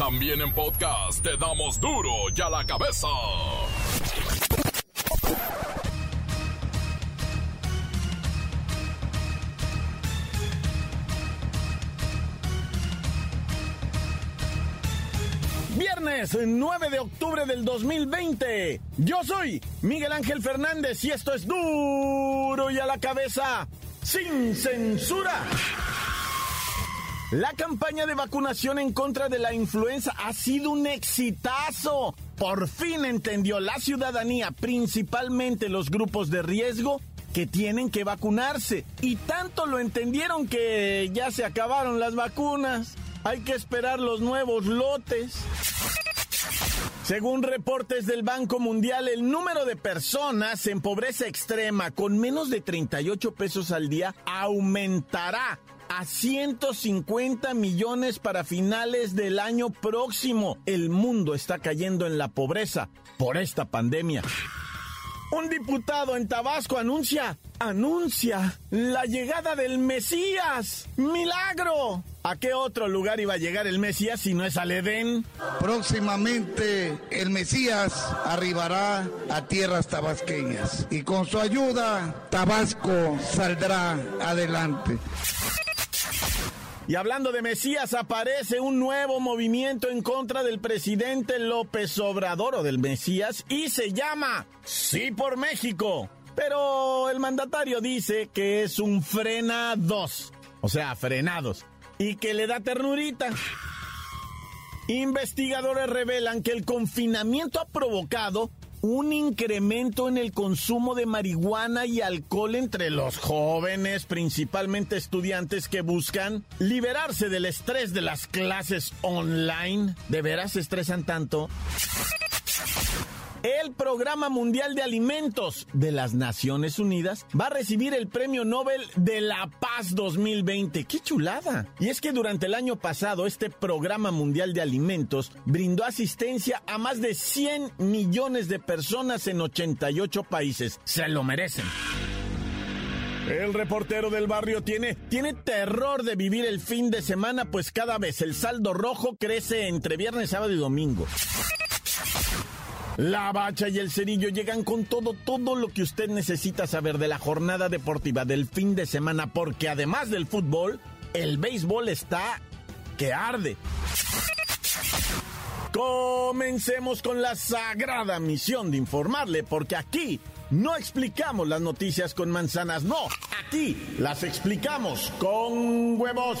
También en podcast te damos duro y a la cabeza. Viernes 9 de octubre del 2020. Yo soy Miguel Ángel Fernández y esto es duro y a la cabeza, sin censura. La campaña de vacunación en contra de la influenza ha sido un exitazo. Por fin entendió la ciudadanía, principalmente los grupos de riesgo, que tienen que vacunarse. Y tanto lo entendieron que ya se acabaron las vacunas. Hay que esperar los nuevos lotes. Según reportes del Banco Mundial, el número de personas en pobreza extrema con menos de 38 pesos al día aumentará a 150 millones para finales del año próximo. El mundo está cayendo en la pobreza por esta pandemia. Un diputado en Tabasco anuncia, anuncia la llegada del Mesías. ¡Milagro! ¿A qué otro lugar iba a llegar el Mesías si no es al Edén? Próximamente el Mesías arribará a tierras tabasqueñas y con su ayuda Tabasco saldrá adelante. Y hablando de Mesías, aparece un nuevo movimiento en contra del presidente López Obrador o del Mesías y se llama Sí por México. Pero el mandatario dice que es un frenados, o sea, frenados, y que le da ternurita. Investigadores revelan que el confinamiento ha provocado un incremento en el consumo de marihuana y alcohol entre los jóvenes, principalmente estudiantes que buscan liberarse del estrés de las clases online. ¿De veras se estresan tanto? El Programa Mundial de Alimentos de las Naciones Unidas va a recibir el Premio Nobel de la Paz 2020. ¡Qué chulada! Y es que durante el año pasado este Programa Mundial de Alimentos brindó asistencia a más de 100 millones de personas en 88 países. Se lo merecen. El reportero del barrio tiene, tiene terror de vivir el fin de semana, pues cada vez el saldo rojo crece entre viernes, sábado y domingo. La bacha y el cerillo llegan con todo, todo lo que usted necesita saber de la jornada deportiva del fin de semana, porque además del fútbol, el béisbol está que arde. Comencemos con la sagrada misión de informarle, porque aquí no explicamos las noticias con manzanas, no, aquí las explicamos con huevos.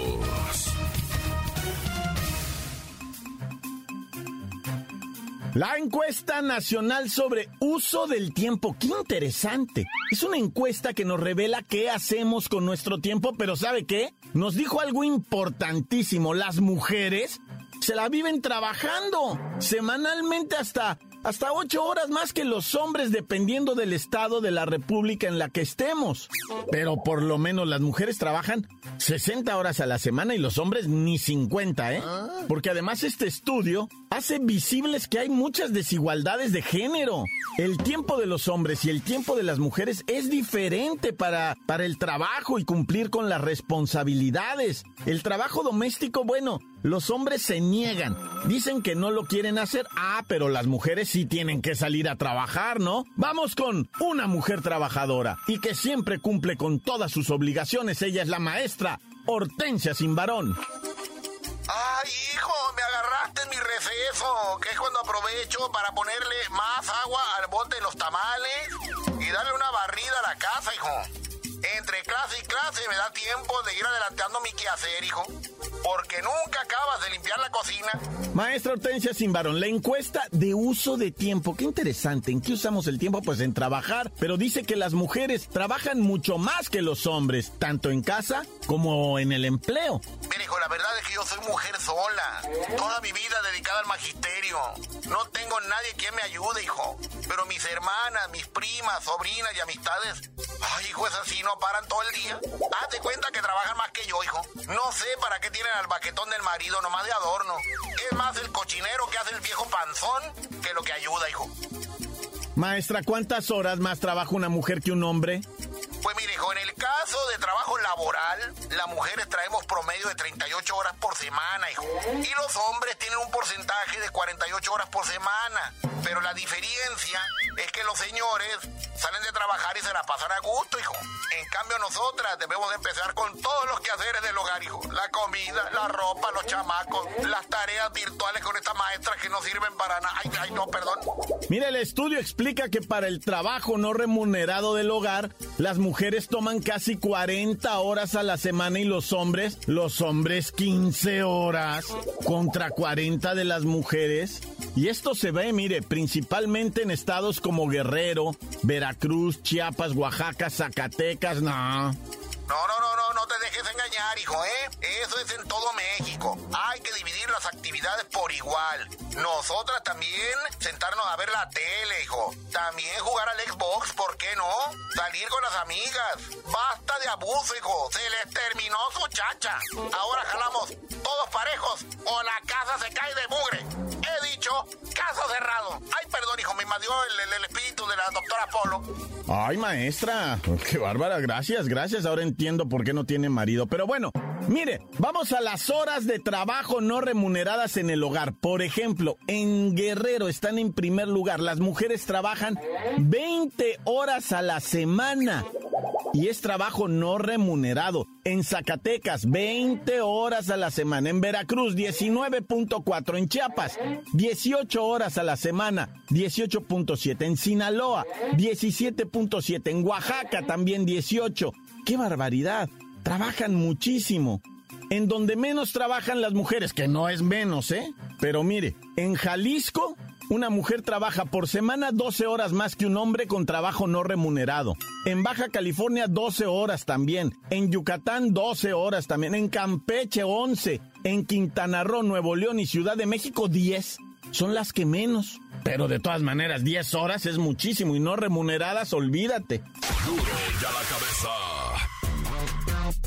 La encuesta nacional sobre uso del tiempo, qué interesante. Es una encuesta que nos revela qué hacemos con nuestro tiempo, pero ¿sabe qué? Nos dijo algo importantísimo. Las mujeres se la viven trabajando semanalmente hasta hasta ocho horas más que los hombres dependiendo del estado de la república en la que estemos. Pero por lo menos las mujeres trabajan 60 horas a la semana y los hombres ni 50, ¿eh? Porque además este estudio hace visibles que hay muchas desigualdades de género. El tiempo de los hombres y el tiempo de las mujeres es diferente para, para el trabajo y cumplir con las responsabilidades. El trabajo doméstico, bueno, los hombres se niegan. Dicen que no lo quieren hacer. Ah, pero las mujeres sí tienen que salir a trabajar, ¿no? Vamos con una mujer trabajadora y que siempre cumple con todas sus obligaciones. Ella es la maestra Hortensia Simbarón. Ay, hijo, me agarraste en mi receso, que es cuando aprovecho para ponerle más agua al bote de los tamales y darle una barrida a la casa, hijo. Entre clase y clase se me da tiempo de ir adelantando mi quehacer, hijo. Porque nunca acabas de limpiar la cocina. Maestra Hortensia Simbarón, la encuesta de uso de tiempo. Qué interesante. ¿En qué usamos el tiempo? Pues en trabajar. Pero dice que las mujeres trabajan mucho más que los hombres, tanto en casa como en el empleo. Mira, hijo, la verdad es que yo soy mujer sola. Toda mi vida dedicada al magisterio. No tengo nadie que me ayude, hijo. Pero mis hermanas, mis primas, sobrinas y amistades, ay, hijo, es así, no paran todo el día. Hazte cuenta que trabajan más que yo, hijo. No sé para qué tienen al baquetón del marido, nomás de adorno. Es más el cochinero que hace el viejo panzón que lo que ayuda, hijo. Maestra, ¿cuántas horas más trabaja una mujer que un hombre? Pues mire, hijo, en el caso de trabajo laboral, las mujeres traemos promedio de 38 horas por semana, hijo. Y los hombres tienen un porcentaje de 48 horas por semana. Pero la diferencia es que los señores salen de trabajar y se la pasan a gusto, hijo. En cambio, nosotras debemos de empezar con todos los quehaceres del hogar, hijo. La comida, la ropa, los chamacos, las tareas virtuales con estas maestras que no sirven para nada. Ay, ay, no, perdón. Mire, el estudio explica que para el trabajo no remunerado del hogar, las mujeres toman casi 40 horas a la semana y los hombres, los hombres 15 horas contra 40 de las mujeres. Y esto se ve, mire, principalmente en estados como Guerrero, Veracruz, Chiapas, Oaxaca, Zacatecas, no. No, no, no, no, no te dejes engañar, hijo, ¿eh? Eso es en todo México. Hay que dividir las actividades por igual. Nosotras también sentarnos a ver la tele, hijo. También jugar al Xbox, ¿por qué no? Salir con las amigas. Basta de abuso, hijo. Se les terminó su chacha. Ahora jalamos todos parejos o la casa se cae de mugre. He dicho, caso cerrado. Ay, perdón, hijo, me invadió el, el- el espíritu de la doctora Polo. Ay, maestra, qué bárbara, gracias, gracias. Ahora entiendo por qué no tiene marido. Pero bueno, mire, vamos a las horas de trabajo no remuneradas en el hogar. Por ejemplo, en Guerrero están en primer lugar. Las mujeres trabajan 20 horas a la semana. Y es trabajo no remunerado. En Zacatecas, 20 horas a la semana. En Veracruz, 19.4. En Chiapas, 18 horas a la semana, 18.7. En Sinaloa, 17.7. En Oaxaca también 18. ¡Qué barbaridad! Trabajan muchísimo. En donde menos trabajan las mujeres, que no es menos, ¿eh? Pero mire, en Jalisco, una mujer trabaja por semana 12 horas más que un hombre con trabajo no remunerado. En Baja California 12 horas también. En Yucatán 12 horas también. En Campeche 11. En Quintana Roo, Nuevo León y Ciudad de México 10. Son las que menos. Pero de todas maneras, 10 horas es muchísimo y no remuneradas, olvídate. Ya la cabeza.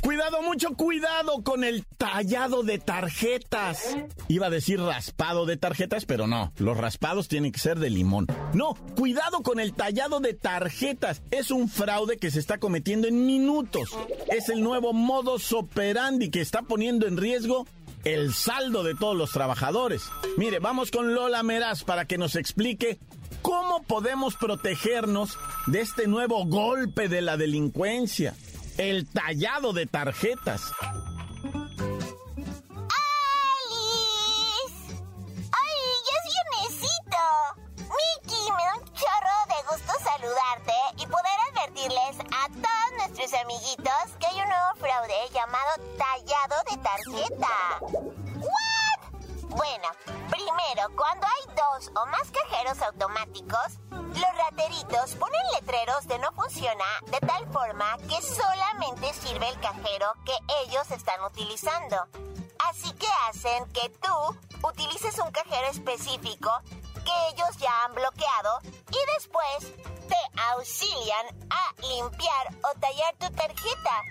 Cuidado, mucho cuidado con el tallado de tarjetas. Iba a decir raspado de tarjetas, pero no, los raspados tienen que ser de limón. No, cuidado con el tallado de tarjetas. Es un fraude que se está cometiendo en minutos. Es el nuevo modus operandi que está poniendo en riesgo el saldo de todos los trabajadores. Mire, vamos con Lola Meraz para que nos explique cómo podemos protegernos de este nuevo golpe de la delincuencia el tallado de tarjetas. ¡Alice! ¡Ay, ya es viernesito! Miki, me da un chorro de gusto saludarte y poder advertirles a todos nuestros amiguitos que hay un nuevo fraude llamado tallado de tarjeta. ¿What? Bueno, primero, cuando hay dos o más cajeros automáticos, los rateritos ponen de no funciona de tal forma que solamente sirve el cajero que ellos están utilizando. Así que hacen que tú utilices un cajero específico que ellos ya han bloqueado y después te auxilian a limpiar o tallar tu tarjeta.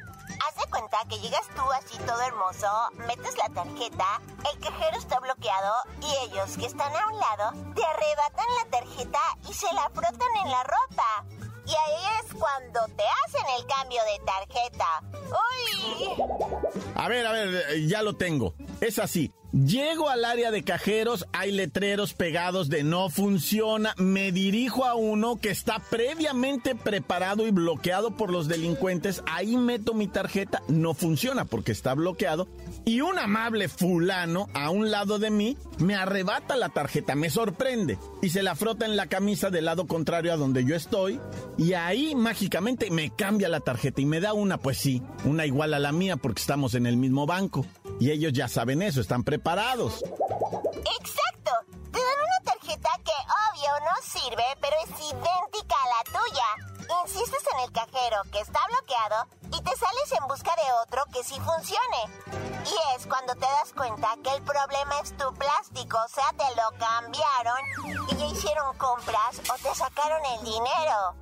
Haz de cuenta que llegas tú así todo hermoso, metes la tarjeta, el cajero está bloqueado y ellos que están a un lado te arrebatan la tarjeta y se la frotan en la ropa. Y ahí es cuando te hacen el cambio de tarjeta. ¡Uy! A ver, a ver, eh, ya lo tengo. Es así. Llego al área de cajeros, hay letreros pegados de no funciona, me dirijo a uno que está previamente preparado y bloqueado por los delincuentes, ahí meto mi tarjeta, no funciona porque está bloqueado. Y un amable fulano a un lado de mí me arrebata la tarjeta, me sorprende y se la frota en la camisa del lado contrario a donde yo estoy. Y ahí mágicamente me cambia la tarjeta y me da una, pues sí, una igual a la mía porque estamos en el mismo banco y ellos ya saben eso, están preparados. Exacto, te dan una tarjeta que obvio no sirve, pero es idéntica a la tuya. Insistes en el cajero que está bloqueado y te sales en busca de otro que sí funcione. Y es cuando te das cuenta que el problema es tu plástico, o sea, te lo cambiaron y ya hicieron compras o te sacaron el dinero.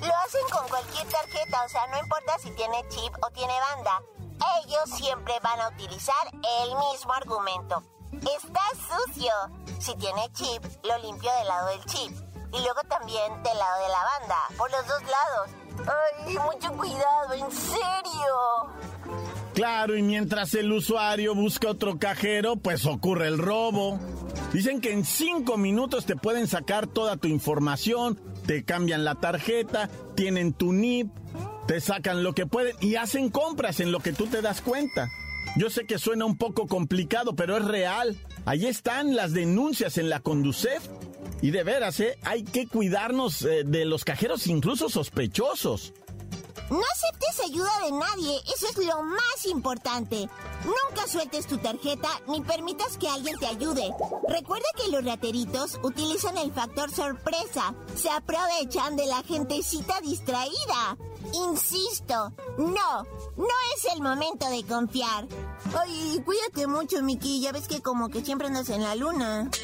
Lo hacen con cualquier tarjeta, o sea, no importa si tiene chip o tiene banda. Ellos siempre van a utilizar el mismo argumento. Está sucio. Si tiene chip, lo limpio del lado del chip. Y luego también del lado de la banda, por los dos lados. ¡Ay, mucho cuidado, en serio! Claro, y mientras el usuario busca otro cajero, pues ocurre el robo. Dicen que en cinco minutos te pueden sacar toda tu información, te cambian la tarjeta, tienen tu NIP, te sacan lo que pueden y hacen compras en lo que tú te das cuenta. Yo sé que suena un poco complicado, pero es real. Ahí están las denuncias en la Conducef. Y de veras, ¿eh? hay que cuidarnos eh, de los cajeros incluso sospechosos. No aceptes ayuda de nadie, eso es lo más importante. Nunca sueltes tu tarjeta ni permitas que alguien te ayude. Recuerda que los rateritos utilizan el factor sorpresa, se aprovechan de la gentecita distraída. Insisto, no, no es el momento de confiar. Ay, cuídate mucho, Miki, ya ves que como que siempre andas en la luna.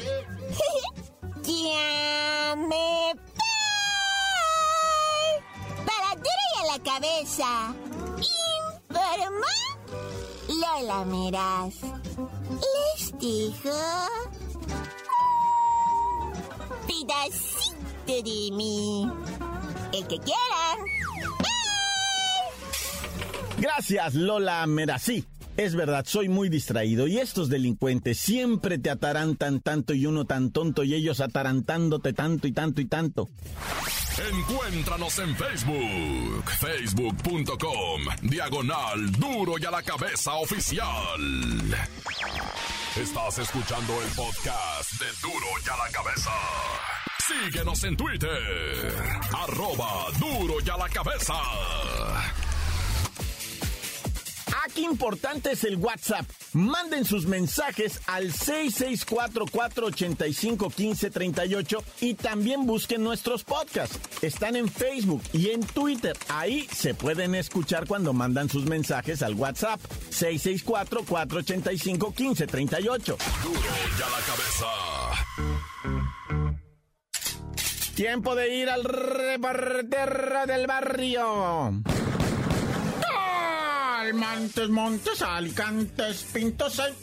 ¡Ya me Para duro y a la cabeza. Informa Lola Meras. Les dijo... Pedacito de mí. El que quieran. Gracias, Lola Merasí. Es verdad, soy muy distraído y estos delincuentes siempre te atarantan tanto y uno tan tonto y ellos atarantándote tanto y tanto y tanto. Encuéntranos en Facebook, facebook.com, diagonal duro y a la cabeza oficial. Estás escuchando el podcast de duro y a la cabeza. Síguenos en Twitter, arroba duro y a la cabeza. Qué importante es el WhatsApp. Manden sus mensajes al 664-485-1538 y también busquen nuestros podcasts. Están en Facebook y en Twitter. Ahí se pueden escuchar cuando mandan sus mensajes al WhatsApp. 664-485-1538. ya la cabeza. Tiempo de ir al reportero del barrio. Montes, Montes, Alicantes, Pintos, ahí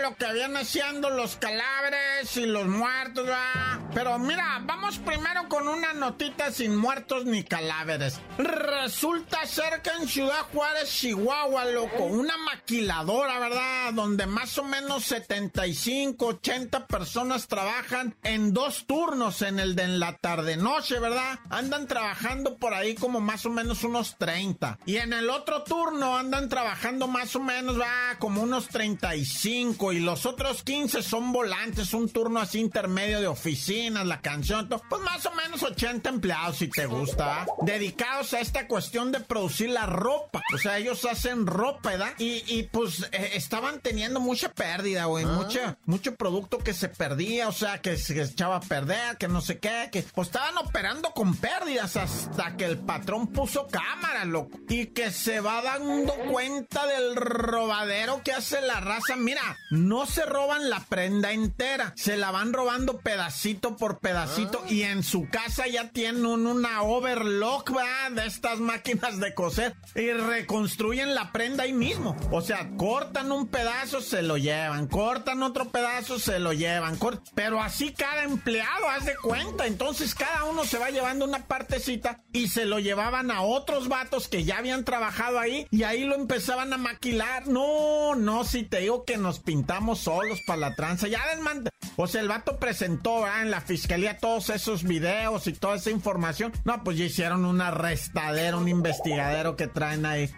lo que vienen haciendo los cadáveres y los muertos, va. Pero mira, vamos primero con una notita sin muertos ni cadáveres. Resulta ser que en Ciudad Juárez, Chihuahua, loco, una maquiladora, ¿verdad? Donde más o menos 75, 80 personas trabajan en dos turnos, en el de en la tarde-noche, ¿verdad? Andan trabajando por ahí como más o menos unos 30. Y en el otro turno andan trabajando más o menos, va, como unos 35. Y los otros 15 son volantes, un turno así intermedio de oficinas, la canción, pues más o menos 80 empleados, si te gusta, dedicados a esta cuestión de producir la ropa. O sea, ellos hacen ropa, ¿verdad? Y, pues eh, estaban teniendo mucha pérdida, güey, mucho, mucho producto que se perdía, o sea, que se echaba a perder, que no sé qué, que pues estaban operando con pérdidas hasta que el patrón puso cámara, loco, y que se va dando cuenta del robadero que hace la raza. Mira, no se roban la prenda entera, se la van robando pedacito por pedacito y en su casa ya tienen una overlock, ¿verdad? De estas máquinas de coser y reconstruyen la prenda ahí mismo. O sea, cortan un pedazo, se lo llevan, cortan otro pedazo, se lo llevan, pero así cada empleado, haz de cuenta. Entonces cada uno se va llevando una partecita y se lo llevaban a otros vatos que ya habían trabajado ahí y ahí lo empezaban a maquilar. No, no, si te digo que nos pintaban aventamos solos para la tranza. Ya les mandé. O sea, el vato presentó en la fiscalía todos esos videos y toda esa información. No, pues ya hicieron un arrestadero, un investigadero que traen ahí.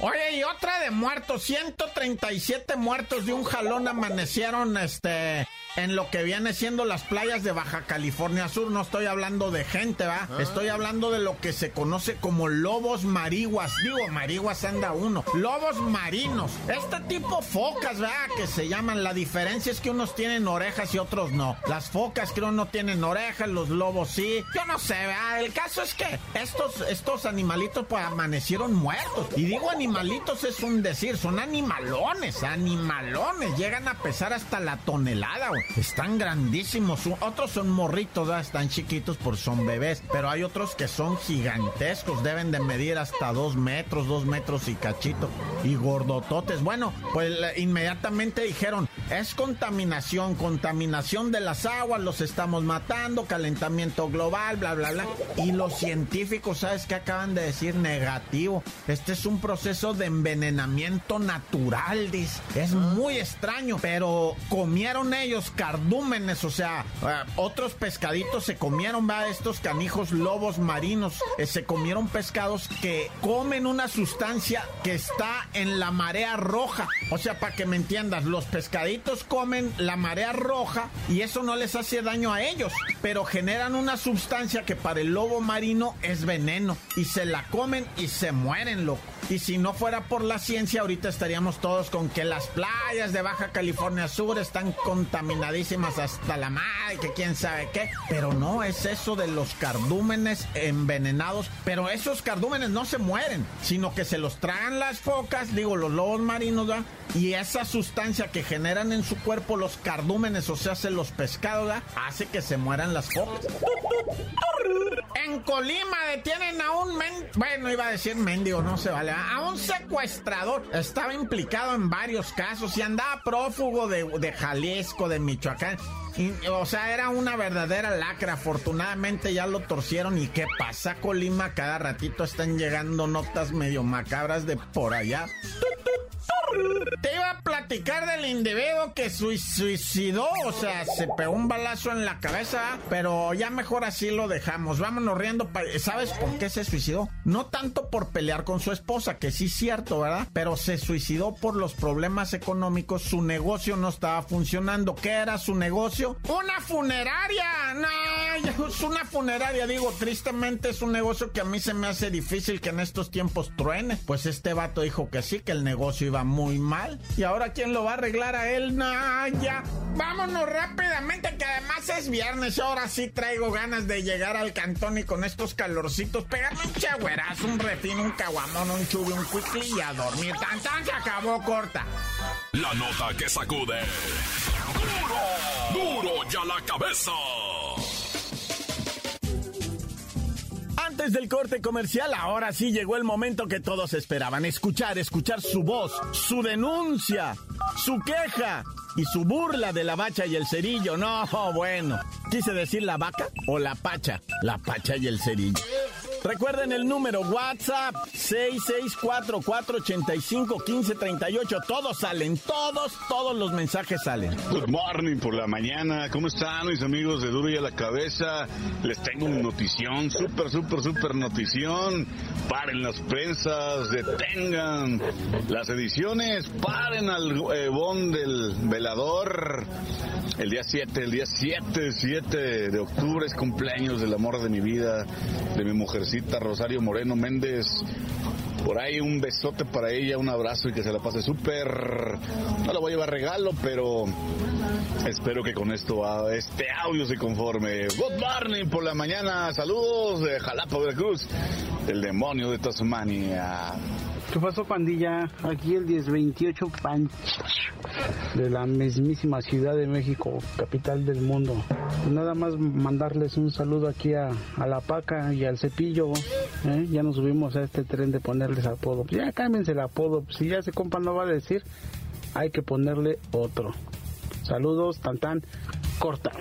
Oye, y otra de muertos, 137 muertos de un jalón amanecieron, este, en lo que viene siendo las playas de Baja California Sur. No estoy hablando de gente, ¿va? Ah. Estoy hablando de lo que se conoce como lobos mariguas. Digo, mariguas anda uno. Lobos marinos. Este tipo focas, ¿verdad? Que se llaman. La diferencia es que unos tienen orejas y otros no. Las focas creo no tienen orejas, los lobos sí. Yo no sé, ¿verdad? El caso es que estos, estos animalitos pues amanecieron muertos. Y digo animalitos es un decir, son animalones, animalones. Llegan a pesar hasta la tonelada, güey. Están grandísimos. Otros son morritos, están chiquitos por son bebés. Pero hay otros que son gigantescos. Deben de medir hasta dos metros, dos metros y cachito. Y gordototes. Bueno, pues inmediatamente dijeron, es contaminación, contaminación de las aguas, los estamos matando, calentamiento global, bla, bla, bla. Y los científicos, ¿sabes qué acaban de decir? Negativo. Este es un proceso de envenenamiento natural, dice. Es muy extraño, pero comieron ellos cardúmenes, o sea, eh, otros pescaditos se comieron, va, estos canijos lobos marinos, eh, se comieron pescados que comen una sustancia que está en la marea roja. O sea, para que me entiendas, los pescaditos comen la marea roja y eso no les hace daño a ellos, pero generan una sustancia que para el lobo marino es veneno y se la comen y se mueren, loco. Y si no fuera por la ciencia, ahorita estaríamos todos con que las playas de Baja California Sur están contaminadísimas hasta la madre, que quién sabe qué. Pero no es eso de los cardúmenes envenenados. Pero esos cardúmenes no se mueren, sino que se los tragan las focas, digo, los lobos marinos, ¿verdad? Y esa sustancia que generan en su cuerpo los cardúmenes, o sea, se los pescados, hace que se mueran las focas. En Colima detienen a un men... Bueno, iba a decir mendigo, no se vale. A un secuestrador. Estaba implicado en varios casos y andaba prófugo de, de Jalisco, de Michoacán. o sea, era una verdadera lacra. Afortunadamente ya lo torcieron. ¿Y qué pasa, Colima? Cada ratito están llegando notas medio macabras de por allá. Te iba a platicar del individuo que suicidó, o sea, se pegó un balazo en la cabeza, pero ya mejor así lo dejamos. Vámonos riendo. ¿Sabes por qué se suicidó? No tanto por pelear con su esposa, que sí es cierto, ¿verdad? Pero se suicidó por los problemas económicos. Su negocio no estaba funcionando. ¿Qué era su negocio? ¡Una funeraria! No, es una funeraria. Digo, tristemente es un negocio que a mí se me hace difícil que en estos tiempos truene. Pues este vato dijo que sí, que el negocio iba muy muy mal. ¿Y ahora quién lo va a arreglar a él? No, ya. Vámonos rápidamente, que además es viernes. Ahora sí traigo ganas de llegar al cantón y con estos calorcitos pegarme un chagüerazo, un refín, un caguamón, un chubi, un quickly y a dormir. Tan tan se acabó corta. La nota que sacude. ¡Duro! ¡Duro ya la cabeza! Antes del corte comercial, ahora sí llegó el momento que todos esperaban. Escuchar, escuchar su voz, su denuncia, su queja y su burla de la bacha y el cerillo. No, bueno. Quise decir la vaca o la pacha. La pacha y el cerillo. Recuerden el número WhatsApp 6644851538. Todos salen, todos, todos los mensajes salen. Good morning por la mañana. ¿Cómo están mis amigos de Duro y a la Cabeza? Les tengo una notición, súper, súper, súper notición. Paren las prensas, detengan las ediciones, paren al bon del velador. El día 7, el día 7, 7 de octubre es cumpleaños del amor de mi vida, de mi mujer Rosario Moreno Méndez. Por ahí un besote para ella, un abrazo y que se la pase súper. No la voy a llevar regalo, pero espero que con esto este audio se conforme. Good morning por la mañana. Saludos de Jalapa, Veracruz. El demonio de Tasmania. ¿Qué pasó, pandilla? Aquí el 1028 Panch de la mismísima Ciudad de México, capital del mundo. Nada más mandarles un saludo aquí a, la paca y al cepillo. ¿eh? Ya nos subimos a este tren de ponerles apodo. Pues ya cámbiense el apodo. Si ya ese compa no va a decir, hay que ponerle otro. Saludos, tan tan. Corta.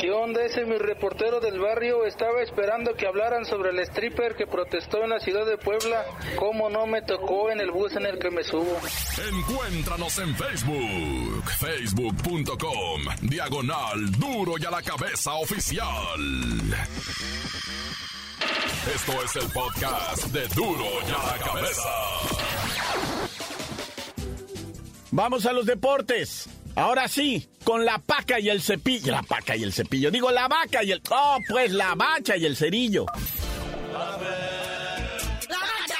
¿Qué onda ese mi reportero del barrio? Estaba esperando que hablaran sobre el stripper que protestó en la ciudad de Puebla. ¿Cómo no me tocó en el bus en el que me subo? Encuéntranos en Facebook, facebook.com, diagonal duro y a la cabeza oficial. Esto es el podcast de duro y a la cabeza. Vamos a los deportes. Ahora sí, con la paca y el cepillo. La paca y el cepillo. Digo, la vaca y el... Oh, pues la bacha y el cerillo. ¡La bacha!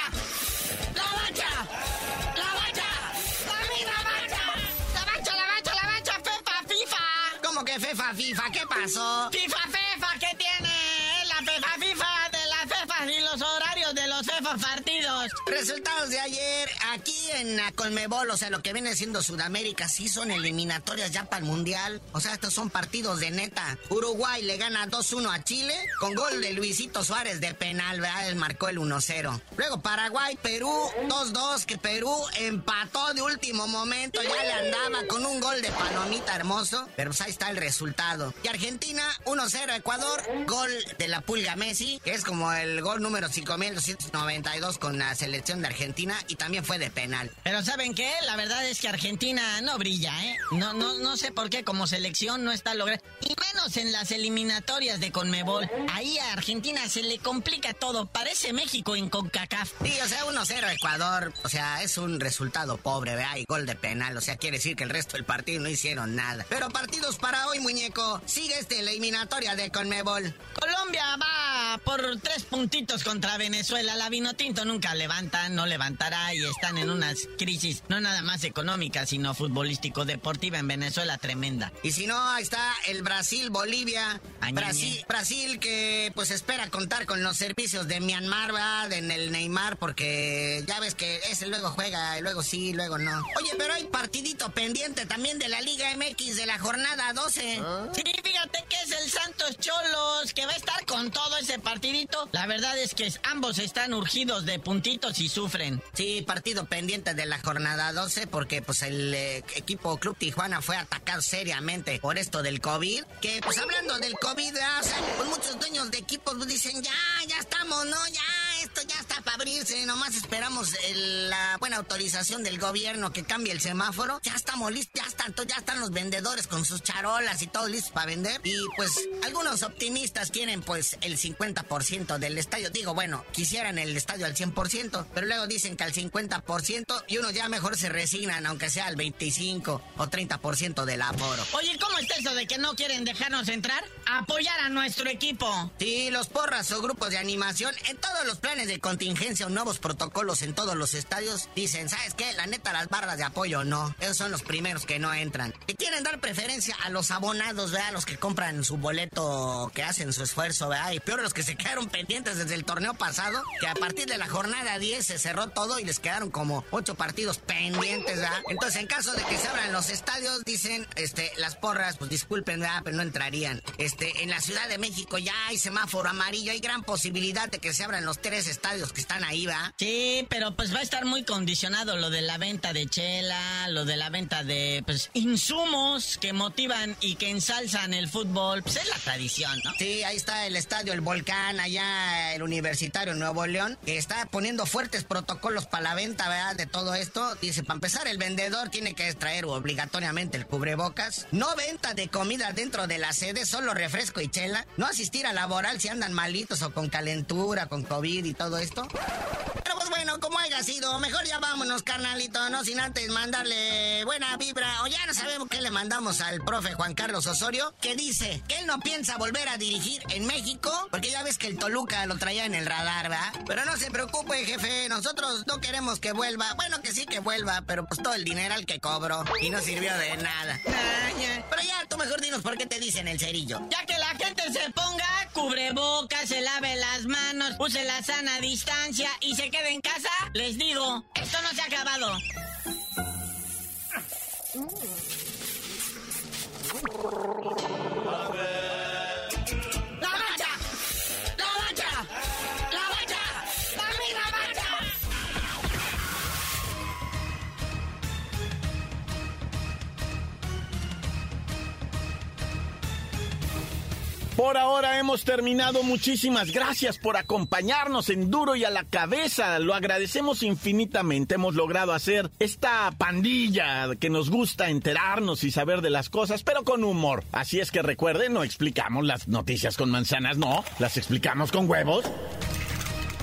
¡La bacha! ¡La bacha! ¡La misma bacha! ¡La bacha, la bacha, la bacha! ¡Fefa, FIFA! ¿Cómo que fefa, FIFA? ¿Qué pasó? ¡FIFA, fefa! ¿Qué tiene? Es la fefa, FIFA de las fefas y los horarios de los fefas partidos. Resultados de ayer, aquí en la Colmebol, o sea, lo que viene siendo Sudamérica, sí son eliminatorias ya para el Mundial. O sea, estos son partidos de neta. Uruguay le gana 2-1 a Chile, con gol de Luisito Suárez de penal, ¿verdad? Él marcó el 1-0. Luego Paraguay, Perú, 2-2, que Perú empató de último momento, ya le andaba con un gol de palomita hermoso, pero pues ahí está el resultado. Y Argentina, 1-0 Ecuador, gol de la Pulga Messi, que es como el gol número 5292 con la selección de Argentina y también fue de penal. Pero ¿saben qué? La verdad es que Argentina no brilla, ¿eh? No, no, no sé por qué como selección no está logrando. Y menos en las eliminatorias de Conmebol. Ahí a Argentina se le complica todo. Parece México en CONCACAF. Sí, o sea, 1-0 Ecuador, o sea, es un resultado pobre, ¿verdad? Y gol de penal, o sea, quiere decir que el resto del partido no hicieron nada. Pero partidos para hoy, muñeco. Sigue esta eliminatoria de Conmebol. Colombia va por tres puntitos contra Venezuela. La Vinotinto nunca levanta, no levantará y están en unas crisis, no nada más económica, sino futbolístico-deportiva en Venezuela tremenda. Y si no, ahí está el Brasil-Bolivia. Brasil, Brasil que pues espera contar con los servicios de Myanmar, ¿verdad? En el Neymar, porque ya ves que ese luego juega y luego sí, luego no. Oye, pero hay partidito pendiente también de la Liga MX de la jornada 12. Sí, fíjate que es el Santos Cholos, que va a estar con todo ese partidito. La verdad es que ambos están urgidos de puntitos y sufren. Sí, partido pendiente de la jornada 12 porque pues el eh, equipo Club Tijuana fue atacado seriamente por esto del COVID. Que pues hablando del COVID, sea, pues muchos dueños de equipos pues, dicen ya, ya estamos, ¿no? Ya, esto ya está para abrirse, nomás esperamos la buena autorización del gobierno que cambie el semáforo. Ya estamos listos, ya están, ya están los vendedores con sus charolas y todo listos para vender. Y pues algunos optimistas quieren pues el 50% del estadio. Digo, bueno, quisieran el estadio al 100%, pero luego dicen que al 50% y uno ya mejor se resignan, aunque sea al 25 o 30% del aforo. Oye, ¿cómo está eso de que no quieren dejarnos entrar? Apoyar a nuestro equipo. Sí, los porras o grupos de animación, en todos los planes de contingencia o nuevos protocolos en todos los estadios, dicen, ¿sabes qué? La neta, las barras de apoyo no. Esos son los primeros que no entran. Y quieren dar preferencia a los abonados, ¿verdad? Los que compran su boleto, que hacen su esfuerzo, ¿verdad? Y peor los que se quedaron pendientes desde el torneo pasado, que a partir de la jornada 10 se cerró todo y les quedaron como ocho partidos pendientes, ¿verdad? Entonces, en caso de que se abran los estadios, dicen, este, las porras, pues disculpen, ¿verdad? Pero no entrarían. Este, en la Ciudad de México ya hay semáforo amarillo, hay gran posibilidad de que se abran los tres estadios que están ahí, ¿va? Sí, pero pues va a estar muy condicionado lo de la venta de chela, lo de la venta de pues insumos que motivan y que ensalzan el fútbol. Pues es la tradición, ¿no? Sí, ahí está el estadio El Volcán, allá el Universitario Nuevo León, que está poniendo fuertes protocolos para la venta, ¿verdad? De todo esto. Dice, para empezar, el vendedor tiene que traer obligatoriamente el cubrebocas. No venta de comida dentro de la sede, solo refresco y chela. No asistir a laboral si andan malitos o con calentura, con COVID y todo esto. Pero pues bueno, como haya sido, mejor ya vámonos, carnalito, no sin antes mandarle buena vibra. O ya no sabemos qué le mandamos al profe Juan Carlos Osorio, que dice que él no piensa volver a dirigir en México, porque ya ves que el Toluca lo traía en el radar, ¿verdad? Pero no se preocupe, jefe, nosotros no queremos que vuelva. Bueno, que sí que vuelva, pero pues todo el dineral que cobró y no sirvió de nada. Pero ya, tú mejor dinos por qué te dicen el cerillo. Ya que la gente se ponga cubrebocas, se lave las manos, use la sana distancia y se quede en casa, les digo, esto no se ha acabado. ¡La Por ahora hemos terminado. Muchísimas gracias por acompañarnos en Duro y a la cabeza. Lo agradecemos infinitamente. Hemos logrado hacer esta pandilla que nos gusta enterarnos y saber de las cosas, pero con humor. Así es que recuerden, no explicamos las noticias con manzanas, no. Las explicamos con huevos.